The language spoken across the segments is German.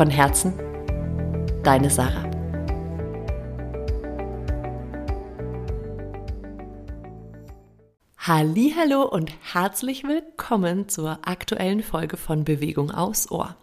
Von Herzen, deine Sarah. Hallo und herzlich willkommen zur aktuellen Folge von Bewegung aus Ohr.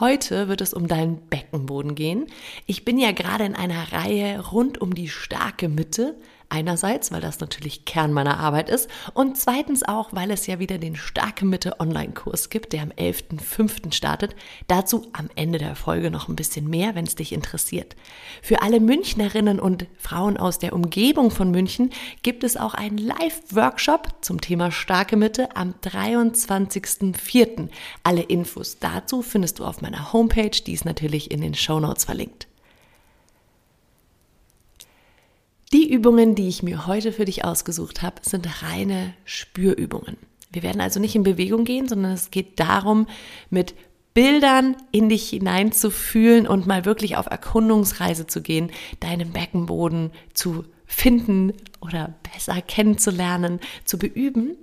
Heute wird es um deinen Beckenboden gehen. Ich bin ja gerade in einer Reihe rund um die starke Mitte, Einerseits, weil das natürlich Kern meiner Arbeit ist und zweitens auch, weil es ja wieder den Starke Mitte Online-Kurs gibt, der am 11.05. startet. Dazu am Ende der Folge noch ein bisschen mehr, wenn es dich interessiert. Für alle Münchnerinnen und Frauen aus der Umgebung von München gibt es auch einen Live-Workshop zum Thema Starke Mitte am 23.04. Alle Infos dazu findest du auf meiner Homepage, die ist natürlich in den Show Notes verlinkt. Die Übungen, die ich mir heute für dich ausgesucht habe, sind reine Spürübungen. Wir werden also nicht in Bewegung gehen, sondern es geht darum, mit Bildern in dich hineinzufühlen und mal wirklich auf Erkundungsreise zu gehen, deinen Beckenboden zu finden oder besser kennenzulernen, zu beüben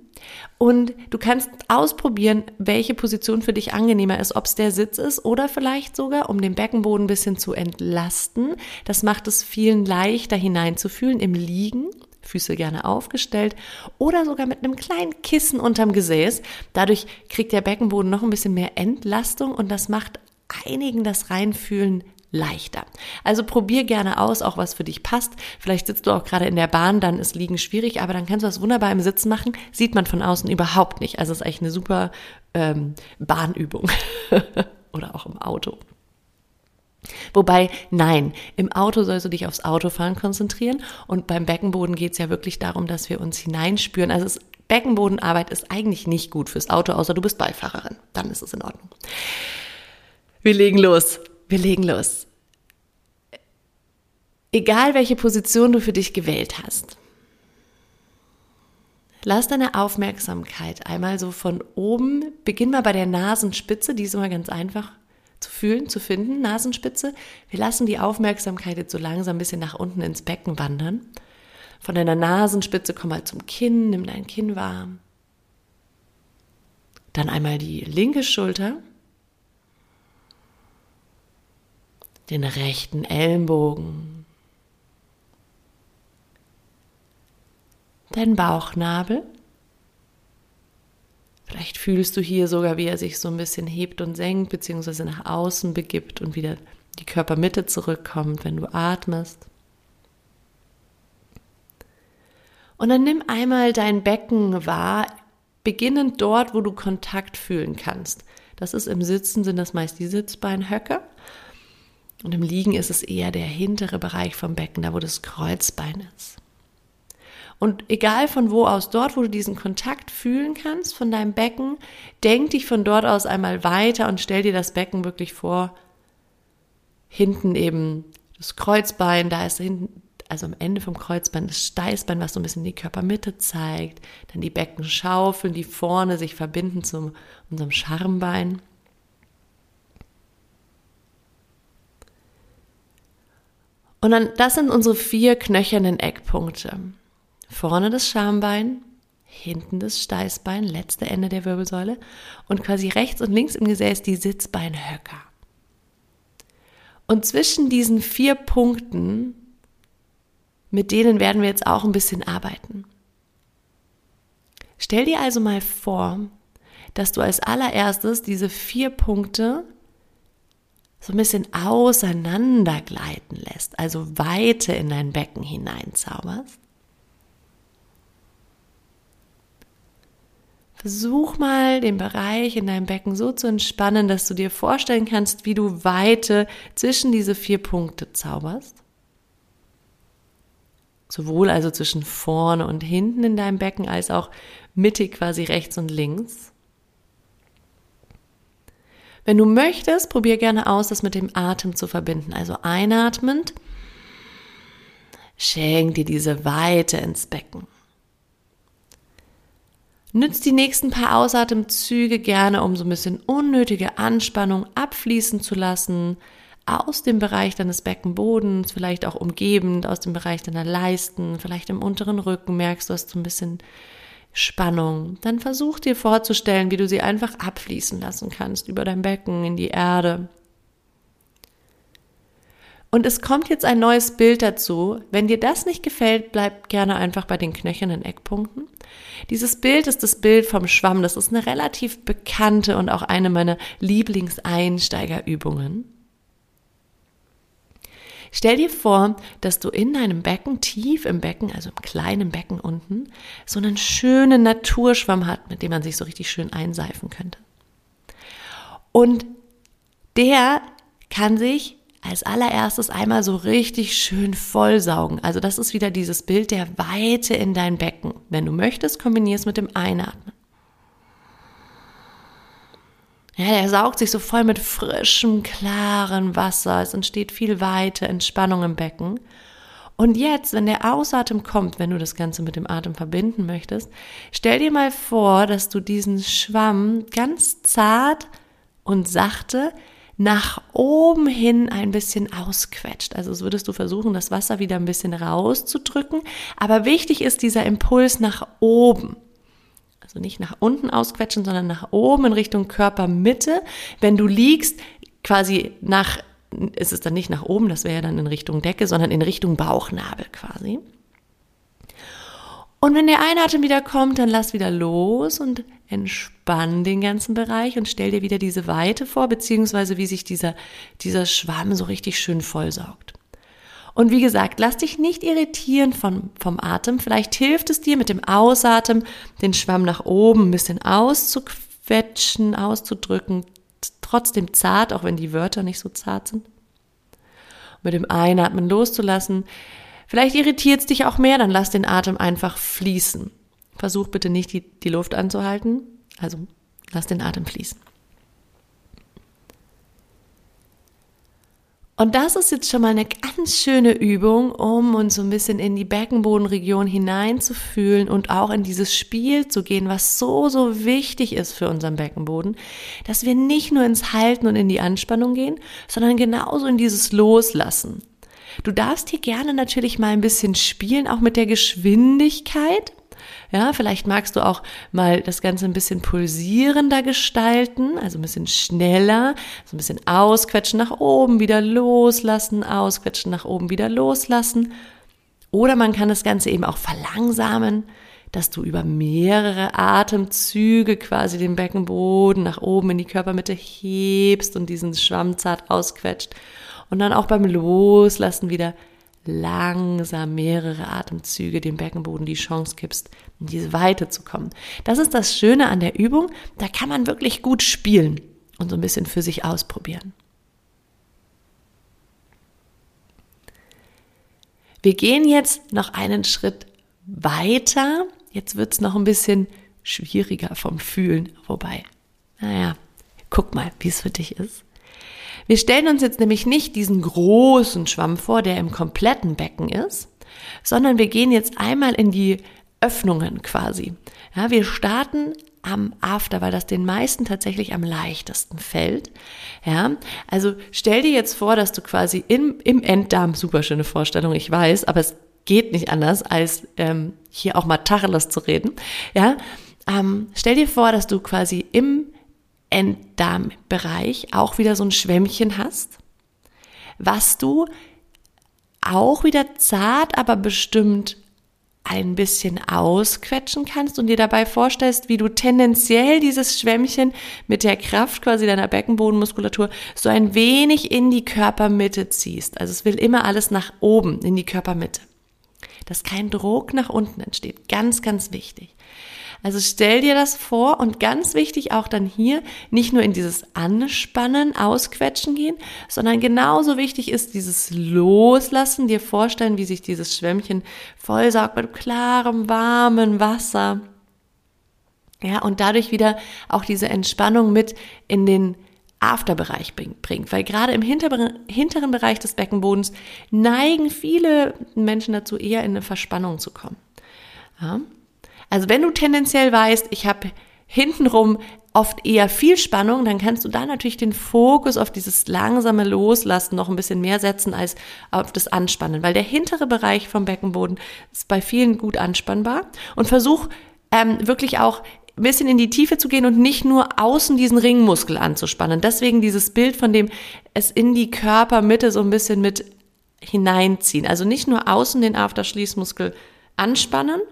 und du kannst ausprobieren, welche Position für dich angenehmer ist, ob es der Sitz ist oder vielleicht sogar, um den Beckenboden ein bisschen zu entlasten. Das macht es vielen leichter hineinzufühlen im Liegen. Füße gerne aufgestellt oder sogar mit einem kleinen Kissen unterm Gesäß. Dadurch kriegt der Beckenboden noch ein bisschen mehr Entlastung und das macht einigen das Reinfühlen leichter. Also probier gerne aus, auch was für dich passt. Vielleicht sitzt du auch gerade in der Bahn, dann ist Liegen schwierig, aber dann kannst du das wunderbar im Sitzen machen. Sieht man von außen überhaupt nicht. Also ist eigentlich eine super ähm, Bahnübung oder auch im Auto. Wobei, nein, im Auto sollst du dich aufs Autofahren konzentrieren und beim Beckenboden geht es ja wirklich darum, dass wir uns hineinspüren. Also es, Beckenbodenarbeit ist eigentlich nicht gut fürs Auto, außer du bist Beifahrerin. Dann ist es in Ordnung. Wir legen los. Wir legen los. Egal welche Position du für dich gewählt hast, lass deine Aufmerksamkeit einmal so von oben, beginn mal bei der Nasenspitze, die ist immer ganz einfach zu fühlen, zu finden, Nasenspitze. Wir lassen die Aufmerksamkeit jetzt so langsam ein bisschen nach unten ins Becken wandern. Von deiner Nasenspitze komm mal zum Kinn, nimm dein Kinn warm. Dann einmal die linke Schulter den rechten Ellenbogen, dein Bauchnabel. Vielleicht fühlst du hier sogar, wie er sich so ein bisschen hebt und senkt, beziehungsweise nach außen begibt und wieder die Körpermitte zurückkommt, wenn du atmest. Und dann nimm einmal dein Becken wahr, beginnend dort, wo du Kontakt fühlen kannst. Das ist im Sitzen, sind das meist die Sitzbeinhöcker. Und im Liegen ist es eher der hintere Bereich vom Becken, da wo das Kreuzbein ist. Und egal von wo aus, dort, wo du diesen Kontakt fühlen kannst von deinem Becken, denk dich von dort aus einmal weiter und stell dir das Becken wirklich vor. Hinten eben das Kreuzbein, da ist hinten, also am Ende vom Kreuzbein das Steißbein, was so ein bisschen die Körpermitte zeigt. Dann die Beckenschaufeln, die vorne sich verbinden zu unserem Schambein. Und dann, das sind unsere vier knöchernen Eckpunkte. Vorne das Schambein, hinten das Steißbein, letzte Ende der Wirbelsäule und quasi rechts und links im Gesäß die Sitzbeinhöcker. Und zwischen diesen vier Punkten, mit denen werden wir jetzt auch ein bisschen arbeiten. Stell dir also mal vor, dass du als allererstes diese vier Punkte so ein bisschen auseinandergleiten lässt, also Weite in dein Becken hineinzauberst. Versuch mal den Bereich in deinem Becken so zu entspannen, dass du dir vorstellen kannst, wie du Weite zwischen diese vier Punkte zauberst. Sowohl also zwischen vorne und hinten in deinem Becken als auch mittig quasi rechts und links. Wenn du möchtest, probier gerne aus, das mit dem Atem zu verbinden. Also einatmend, schenk dir diese Weite ins Becken. Nütz die nächsten paar Ausatemzüge gerne, um so ein bisschen unnötige Anspannung abfließen zu lassen, aus dem Bereich deines Beckenbodens, vielleicht auch umgebend, aus dem Bereich deiner Leisten, vielleicht im unteren Rücken merkst du, hast so ein bisschen Spannung. Dann versuch dir vorzustellen, wie du sie einfach abfließen lassen kannst über dein Becken in die Erde. Und es kommt jetzt ein neues Bild dazu. Wenn dir das nicht gefällt, bleib gerne einfach bei den knöchernen Eckpunkten. Dieses Bild ist das Bild vom Schwamm. Das ist eine relativ bekannte und auch eine meiner Lieblingseinsteigerübungen. Stell dir vor, dass du in deinem Becken, tief im Becken, also im kleinen Becken unten, so einen schönen Naturschwamm hat, mit dem man sich so richtig schön einseifen könnte. Und der kann sich als allererstes einmal so richtig schön vollsaugen. Also das ist wieder dieses Bild der Weite in dein Becken. Wenn du möchtest, kombinier es mit dem Einatmen. Ja, der saugt sich so voll mit frischem, klaren Wasser. Es entsteht viel Weite, Entspannung im Becken. Und jetzt, wenn der Ausatem kommt, wenn du das Ganze mit dem Atem verbinden möchtest, stell dir mal vor, dass du diesen Schwamm ganz zart und sachte nach oben hin ein bisschen ausquetscht. Also so würdest du versuchen, das Wasser wieder ein bisschen rauszudrücken. Aber wichtig ist dieser Impuls nach oben. Also nicht nach unten ausquetschen, sondern nach oben in Richtung Körpermitte. Wenn du liegst, quasi nach, ist es dann nicht nach oben, das wäre ja dann in Richtung Decke, sondern in Richtung Bauchnabel quasi. Und wenn der Einatem wieder kommt, dann lass wieder los und entspann den ganzen Bereich und stell dir wieder diese Weite vor, beziehungsweise wie sich dieser, dieser Schwamm so richtig schön vollsaugt. Und wie gesagt, lass dich nicht irritieren vom, vom Atem. Vielleicht hilft es dir mit dem Ausatmen, den Schwamm nach oben ein bisschen auszuquetschen, auszudrücken, trotzdem zart, auch wenn die Wörter nicht so zart sind. Mit dem Einatmen loszulassen. Vielleicht irritiert es dich auch mehr, dann lass den Atem einfach fließen. Versuch bitte nicht, die, die Luft anzuhalten. Also lass den Atem fließen. Und das ist jetzt schon mal eine ganz schöne Übung, um uns so ein bisschen in die Beckenbodenregion hineinzufühlen und auch in dieses Spiel zu gehen, was so, so wichtig ist für unseren Beckenboden, dass wir nicht nur ins Halten und in die Anspannung gehen, sondern genauso in dieses Loslassen. Du darfst hier gerne natürlich mal ein bisschen spielen, auch mit der Geschwindigkeit. Ja, vielleicht magst du auch mal das Ganze ein bisschen pulsierender gestalten, also ein bisschen schneller, so ein bisschen ausquetschen nach oben, wieder loslassen, ausquetschen nach oben, wieder loslassen. Oder man kann das Ganze eben auch verlangsamen, dass du über mehrere Atemzüge quasi den Beckenboden nach oben in die Körpermitte hebst und diesen Schwamm zart ausquetscht. Und dann auch beim Loslassen wieder langsam mehrere Atemzüge dem Beckenboden die Chance gibst, in diese Weite zu kommen. Das ist das Schöne an der Übung. Da kann man wirklich gut spielen und so ein bisschen für sich ausprobieren. Wir gehen jetzt noch einen Schritt weiter. Jetzt wird es noch ein bisschen schwieriger vom Fühlen. Wobei, naja, guck mal, wie es für dich ist. Wir stellen uns jetzt nämlich nicht diesen großen Schwamm vor, der im kompletten Becken ist, sondern wir gehen jetzt einmal in die Öffnungen quasi. Ja, wir starten am After, weil das den meisten tatsächlich am leichtesten fällt. Ja, also stell dir jetzt vor, dass du quasi im, im Enddarm, super schöne Vorstellung, ich weiß, aber es geht nicht anders, als ähm, hier auch mal Tacheles zu reden. Ja, ähm, stell dir vor, dass du quasi im Enddarmbereich auch wieder so ein Schwämmchen hast, was du auch wieder zart, aber bestimmt ein bisschen ausquetschen kannst und dir dabei vorstellst, wie du tendenziell dieses Schwämmchen mit der Kraft quasi deiner Beckenbodenmuskulatur so ein wenig in die Körpermitte ziehst. Also es will immer alles nach oben in die Körpermitte. Dass kein Druck nach unten entsteht. Ganz, ganz wichtig. Also stell dir das vor und ganz wichtig auch dann hier nicht nur in dieses Anspannen, Ausquetschen gehen, sondern genauso wichtig ist dieses Loslassen, dir vorstellen, wie sich dieses Schwämmchen vollsaugt mit klarem, warmem Wasser. Ja, und dadurch wieder auch diese Entspannung mit in den Afterbereich bringt, weil gerade im hinteren, hinteren Bereich des Beckenbodens neigen viele Menschen dazu, eher in eine Verspannung zu kommen. Ja? Also wenn du tendenziell weißt, ich habe hintenrum oft eher viel Spannung, dann kannst du da natürlich den Fokus auf dieses langsame Loslassen noch ein bisschen mehr setzen als auf das Anspannen, weil der hintere Bereich vom Beckenboden ist bei vielen gut anspannbar und versuch ähm, wirklich auch ein bisschen in die Tiefe zu gehen und nicht nur außen diesen Ringmuskel anzuspannen. Deswegen dieses Bild von dem es in die Körpermitte so ein bisschen mit hineinziehen. Also nicht nur außen den Afterschließmuskel anspannen,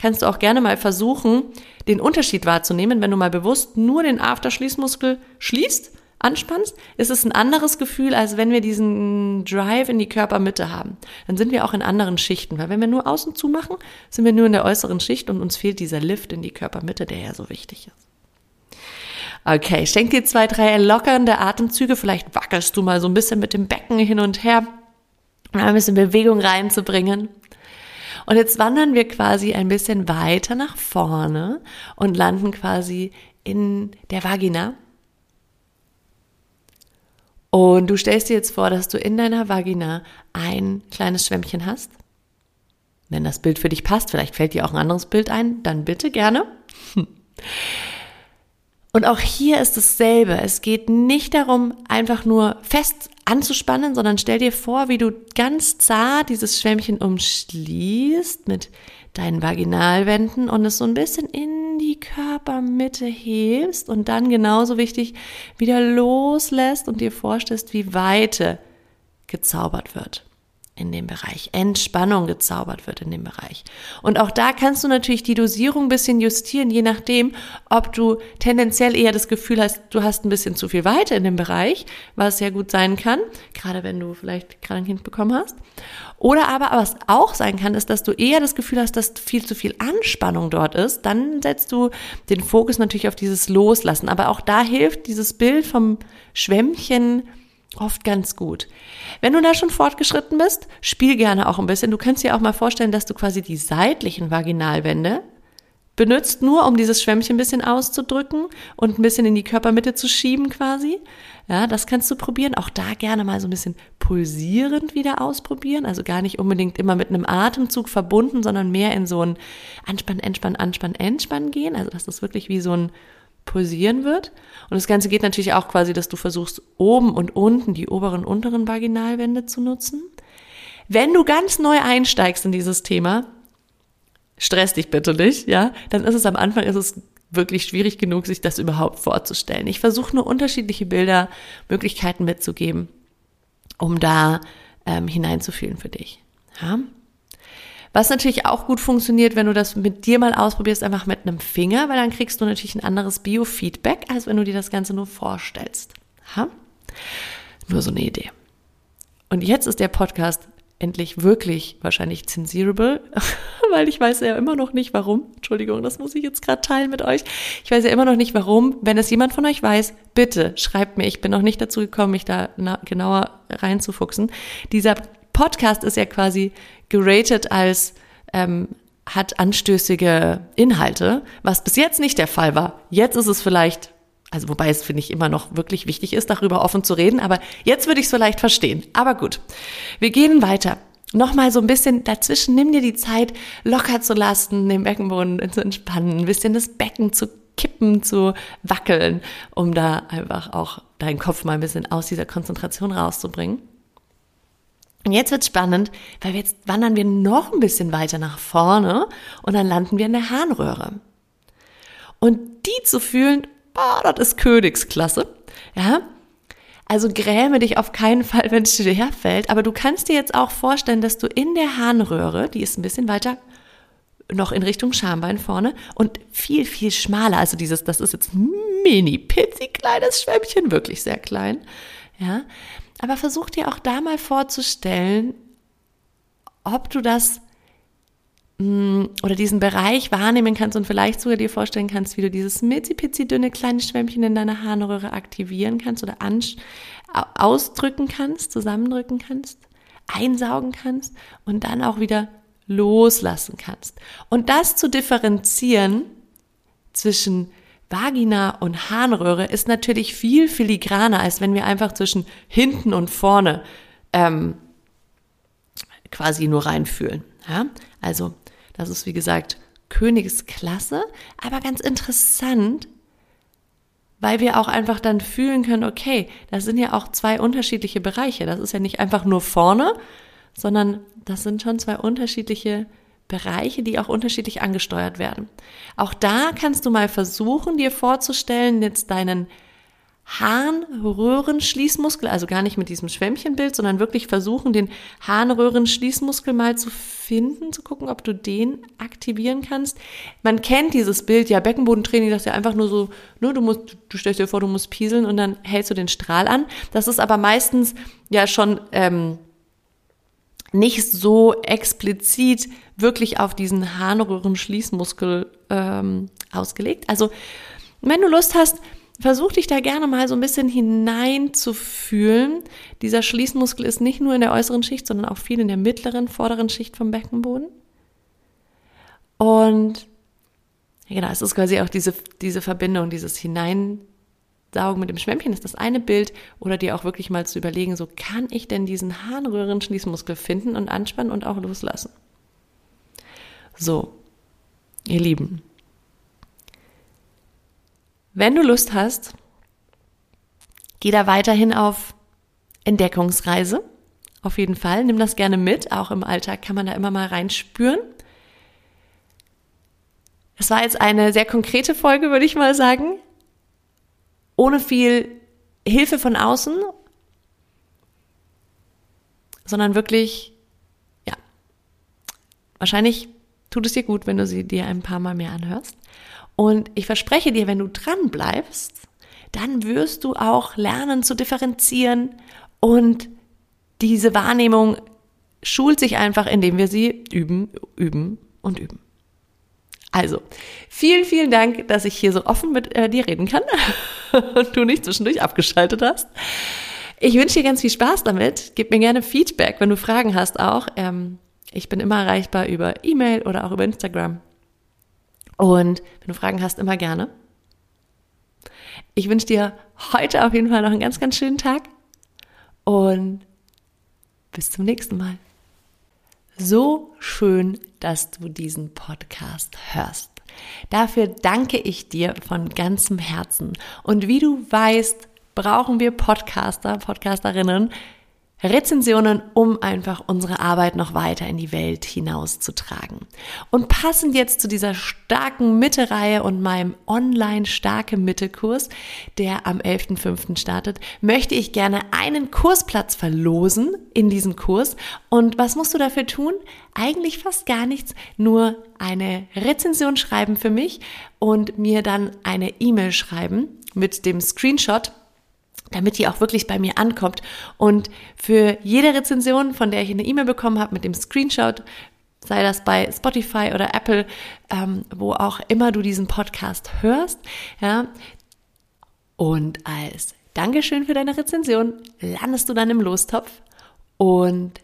kannst du auch gerne mal versuchen, den Unterschied wahrzunehmen. Wenn du mal bewusst nur den Afterschließmuskel schließt, anspannst, ist es ein anderes Gefühl, als wenn wir diesen Drive in die Körpermitte haben. Dann sind wir auch in anderen Schichten, weil wenn wir nur außen zu machen, sind wir nur in der äußeren Schicht und uns fehlt dieser Lift in die Körpermitte, der ja so wichtig ist. Okay, schenk dir zwei, drei lockernde Atemzüge. Vielleicht wackelst du mal so ein bisschen mit dem Becken hin und her, um ein bisschen Bewegung reinzubringen. Und jetzt wandern wir quasi ein bisschen weiter nach vorne und landen quasi in der Vagina. Und du stellst dir jetzt vor, dass du in deiner Vagina ein kleines Schwämmchen hast. Wenn das Bild für dich passt, vielleicht fällt dir auch ein anderes Bild ein, dann bitte gerne. Und auch hier ist dasselbe. Es geht nicht darum, einfach nur fest anzuspannen, sondern stell dir vor, wie du ganz zart dieses Schwämmchen umschließt mit deinen Vaginalwänden und es so ein bisschen in die Körpermitte hebst und dann genauso wichtig wieder loslässt und dir vorstellst, wie Weite gezaubert wird in dem Bereich, Entspannung gezaubert wird in dem Bereich. Und auch da kannst du natürlich die Dosierung ein bisschen justieren, je nachdem, ob du tendenziell eher das Gefühl hast, du hast ein bisschen zu viel Weite in dem Bereich, was ja gut sein kann, gerade wenn du vielleicht gerade ein Kind bekommen hast. Oder aber, was auch sein kann, ist, dass du eher das Gefühl hast, dass viel zu viel Anspannung dort ist. Dann setzt du den Fokus natürlich auf dieses Loslassen. Aber auch da hilft dieses Bild vom Schwämmchen oft ganz gut. Wenn du da schon fortgeschritten bist, spiel gerne auch ein bisschen. Du kannst dir auch mal vorstellen, dass du quasi die seitlichen Vaginalwände benutzt, nur um dieses Schwämmchen ein bisschen auszudrücken und ein bisschen in die Körpermitte zu schieben quasi. Ja, das kannst du probieren. Auch da gerne mal so ein bisschen pulsierend wieder ausprobieren. Also gar nicht unbedingt immer mit einem Atemzug verbunden, sondern mehr in so ein Anspann, Entspann, Anspann, Entspann gehen. Also das wirklich wie so ein pulsieren wird. Und das Ganze geht natürlich auch quasi, dass du versuchst, oben und unten die oberen und unteren Vaginalwände zu nutzen. Wenn du ganz neu einsteigst in dieses Thema, stress dich bitte nicht, ja, dann ist es am Anfang ist es wirklich schwierig genug, sich das überhaupt vorzustellen. Ich versuche nur unterschiedliche Bilder, Möglichkeiten mitzugeben, um da ähm, hineinzufühlen für dich. Ja? Was natürlich auch gut funktioniert, wenn du das mit dir mal ausprobierst, einfach mit einem Finger, weil dann kriegst du natürlich ein anderes Biofeedback, als wenn du dir das Ganze nur vorstellst. Ha? Nur so eine Idee. Und jetzt ist der Podcast endlich wirklich wahrscheinlich zensierable, weil ich weiß ja immer noch nicht warum. Entschuldigung, das muss ich jetzt gerade teilen mit euch. Ich weiß ja immer noch nicht warum. Wenn es jemand von euch weiß, bitte schreibt mir. Ich bin noch nicht dazu gekommen, mich da genauer reinzufuchsen. Dieser Podcast ist ja quasi geratet als ähm, hat anstößige Inhalte, was bis jetzt nicht der Fall war. Jetzt ist es vielleicht, also wobei es finde ich immer noch wirklich wichtig ist, darüber offen zu reden, aber jetzt würde ich es vielleicht verstehen. Aber gut, wir gehen weiter. Nochmal so ein bisschen dazwischen, nimm dir die Zeit, locker zu lassen, den Beckenboden zu entspannen, ein bisschen das Becken zu kippen, zu wackeln, um da einfach auch deinen Kopf mal ein bisschen aus dieser Konzentration rauszubringen. Und jetzt wird spannend, weil jetzt wandern wir noch ein bisschen weiter nach vorne und dann landen wir in der Harnröhre. Und die zu fühlen, boah, das ist Königsklasse. Ja, also gräme dich auf keinen Fall, wenn es dir herfällt. Aber du kannst dir jetzt auch vorstellen, dass du in der Harnröhre, die ist ein bisschen weiter noch in Richtung Schambein vorne und viel, viel schmaler. Also dieses, das ist jetzt mini, pizzi kleines Schwämmchen, wirklich sehr klein. Ja, aber versuch dir auch da mal vorzustellen, ob du das mm, oder diesen Bereich wahrnehmen kannst und vielleicht sogar dir vorstellen kannst, wie du dieses mitzi dünne kleine Schwämmchen in deiner Harnröhre aktivieren kannst oder ausdrücken kannst, zusammendrücken kannst, einsaugen kannst und dann auch wieder loslassen kannst. Und das zu differenzieren zwischen Vagina und Harnröhre ist natürlich viel filigraner, als wenn wir einfach zwischen hinten und vorne ähm, quasi nur reinfühlen. Ja? Also das ist wie gesagt Königsklasse, aber ganz interessant, weil wir auch einfach dann fühlen können, okay, das sind ja auch zwei unterschiedliche Bereiche. Das ist ja nicht einfach nur vorne, sondern das sind schon zwei unterschiedliche Bereiche, die auch unterschiedlich angesteuert werden. Auch da kannst du mal versuchen, dir vorzustellen, jetzt deinen Harnröhrenschließmuskel, also gar nicht mit diesem Schwämmchenbild, sondern wirklich versuchen, den Harnröhrenschließmuskel mal zu finden, zu gucken, ob du den aktivieren kannst. Man kennt dieses Bild, ja, Beckenbodentraining, das ist ja einfach nur so, ne, du musst, du stellst dir vor, du musst pieseln und dann hältst du den Strahl an. Das ist aber meistens ja schon ähm, nicht so explizit wirklich auf diesen Harnröhrenschließmuskel ähm, ausgelegt. Also, wenn du Lust hast, versuch dich da gerne mal so ein bisschen hineinzufühlen. Dieser Schließmuskel ist nicht nur in der äußeren Schicht, sondern auch viel in der mittleren, vorderen Schicht vom Beckenboden. Und genau, es ist quasi auch diese, diese Verbindung, dieses Hineinsaugen mit dem Schwämmchen ist das eine Bild oder dir auch wirklich mal zu überlegen, so kann ich denn diesen Harnröhren-Schließmuskel finden und anspannen und auch loslassen. So, ihr Lieben, wenn du Lust hast, geh da weiterhin auf Entdeckungsreise. Auf jeden Fall. Nimm das gerne mit. Auch im Alltag kann man da immer mal reinspüren. Es war jetzt eine sehr konkrete Folge, würde ich mal sagen. Ohne viel Hilfe von außen, sondern wirklich, ja, wahrscheinlich tut es dir gut, wenn du sie dir ein paar Mal mehr anhörst. Und ich verspreche dir, wenn du dran bleibst, dann wirst du auch lernen zu differenzieren und diese Wahrnehmung schult sich einfach, indem wir sie üben, üben und üben. Also, vielen, vielen Dank, dass ich hier so offen mit äh, dir reden kann und du nicht zwischendurch abgeschaltet hast. Ich wünsche dir ganz viel Spaß damit. Gib mir gerne Feedback, wenn du Fragen hast auch. Ähm, ich bin immer erreichbar über E-Mail oder auch über Instagram. Und wenn du Fragen hast, immer gerne. Ich wünsche dir heute auf jeden Fall noch einen ganz, ganz schönen Tag und bis zum nächsten Mal. So schön, dass du diesen Podcast hörst. Dafür danke ich dir von ganzem Herzen. Und wie du weißt, brauchen wir Podcaster, Podcasterinnen, Rezensionen, um einfach unsere Arbeit noch weiter in die Welt hinauszutragen. Und passend jetzt zu dieser starken Mitte-Reihe und meinem online starke Mitte-Kurs, der am 11.05. startet, möchte ich gerne einen Kursplatz verlosen in diesem Kurs. Und was musst du dafür tun? Eigentlich fast gar nichts, nur eine Rezension schreiben für mich und mir dann eine E-Mail schreiben mit dem Screenshot damit die auch wirklich bei mir ankommt. Und für jede Rezension, von der ich eine E-Mail bekommen habe mit dem Screenshot, sei das bei Spotify oder Apple, ähm, wo auch immer du diesen Podcast hörst, ja. Und als Dankeschön für deine Rezension landest du dann im Lostopf und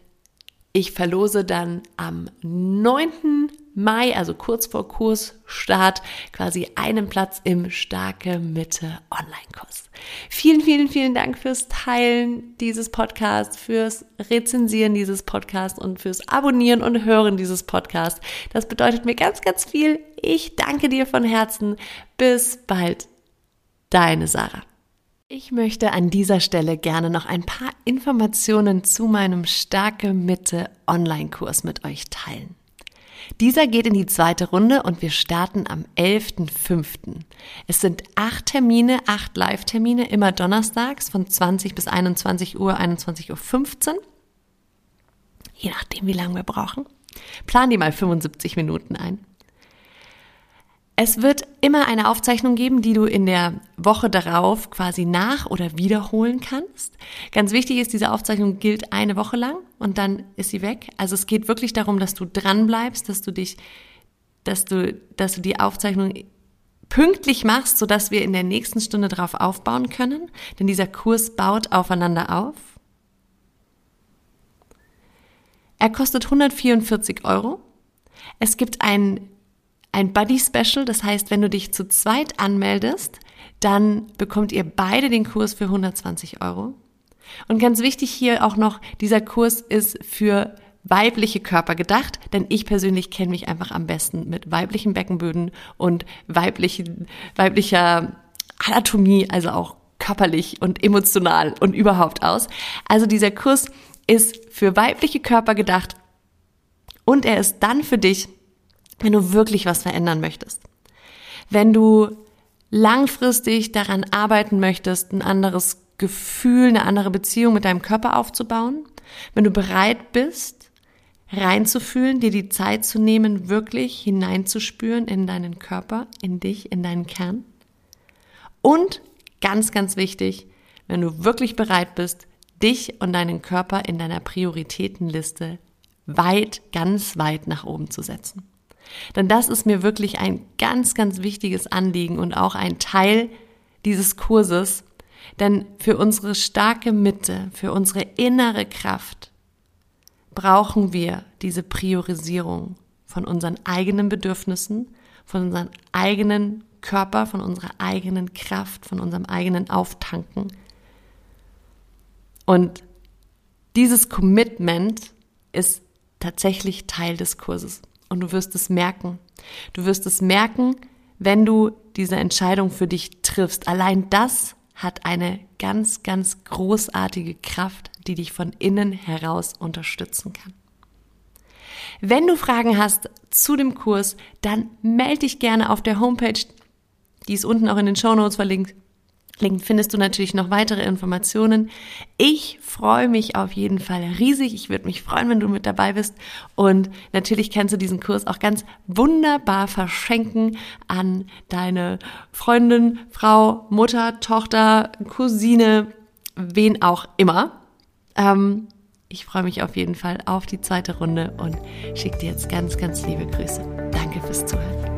ich verlose dann am 9. Mai, also kurz vor Kursstart, quasi einen Platz im Starke Mitte Online-Kurs. Vielen, vielen, vielen Dank fürs Teilen dieses Podcasts, fürs Rezensieren dieses Podcasts und fürs Abonnieren und Hören dieses Podcasts. Das bedeutet mir ganz, ganz viel. Ich danke dir von Herzen. Bis bald. Deine Sarah. Ich möchte an dieser Stelle gerne noch ein paar Informationen zu meinem Starke Mitte Online-Kurs mit euch teilen. Dieser geht in die zweite Runde und wir starten am 11.05. Es sind acht Termine, acht Live-Termine, immer donnerstags von 20 bis 21 Uhr, 21.15 Uhr. Je nachdem, wie lange wir brauchen. Plan die mal 75 Minuten ein. Es wird immer eine Aufzeichnung geben, die du in der Woche darauf quasi nach- oder wiederholen kannst. Ganz wichtig ist, diese Aufzeichnung gilt eine Woche lang und dann ist sie weg. Also es geht wirklich darum, dass du dran bleibst, dass du dich, dass du, dass du die Aufzeichnung pünktlich machst, sodass wir in der nächsten Stunde darauf aufbauen können. Denn dieser Kurs baut aufeinander auf. Er kostet 144 Euro. Es gibt ein ein Buddy Special. Das heißt, wenn du dich zu zweit anmeldest, dann bekommt ihr beide den Kurs für 120 Euro. Und ganz wichtig hier auch noch, dieser Kurs ist für weibliche Körper gedacht, denn ich persönlich kenne mich einfach am besten mit weiblichen Beckenböden und weiblichen, weiblicher Anatomie, also auch körperlich und emotional und überhaupt aus. Also dieser Kurs ist für weibliche Körper gedacht und er ist dann für dich, wenn du wirklich was verändern möchtest. Wenn du langfristig daran arbeiten möchtest, ein anderes Gefühl, eine andere Beziehung mit deinem Körper aufzubauen, wenn du bereit bist, reinzufühlen, dir die Zeit zu nehmen, wirklich hineinzuspüren in deinen Körper, in dich, in deinen Kern. Und ganz, ganz wichtig, wenn du wirklich bereit bist, dich und deinen Körper in deiner Prioritätenliste weit, ganz weit nach oben zu setzen. Denn das ist mir wirklich ein ganz, ganz wichtiges Anliegen und auch ein Teil dieses Kurses. Denn für unsere starke Mitte, für unsere innere Kraft brauchen wir diese Priorisierung von unseren eigenen Bedürfnissen, von unserem eigenen Körper, von unserer eigenen Kraft, von unserem eigenen Auftanken. Und dieses Commitment ist tatsächlich Teil des Kurses. Und du wirst es merken. Du wirst es merken, wenn du diese Entscheidung für dich triffst. Allein das hat eine ganz, ganz großartige Kraft, die dich von innen heraus unterstützen kann. Wenn du Fragen hast zu dem Kurs, dann melde dich gerne auf der Homepage. Die ist unten auch in den Show Notes verlinkt. Link findest du natürlich noch weitere Informationen. Ich freue mich auf jeden Fall riesig. Ich würde mich freuen, wenn du mit dabei bist. Und natürlich kannst du diesen Kurs auch ganz wunderbar verschenken an deine Freundin, Frau, Mutter, Tochter, Cousine, wen auch immer. Ähm, ich freue mich auf jeden Fall auf die zweite Runde und schicke dir jetzt ganz, ganz liebe Grüße. Danke fürs Zuhören.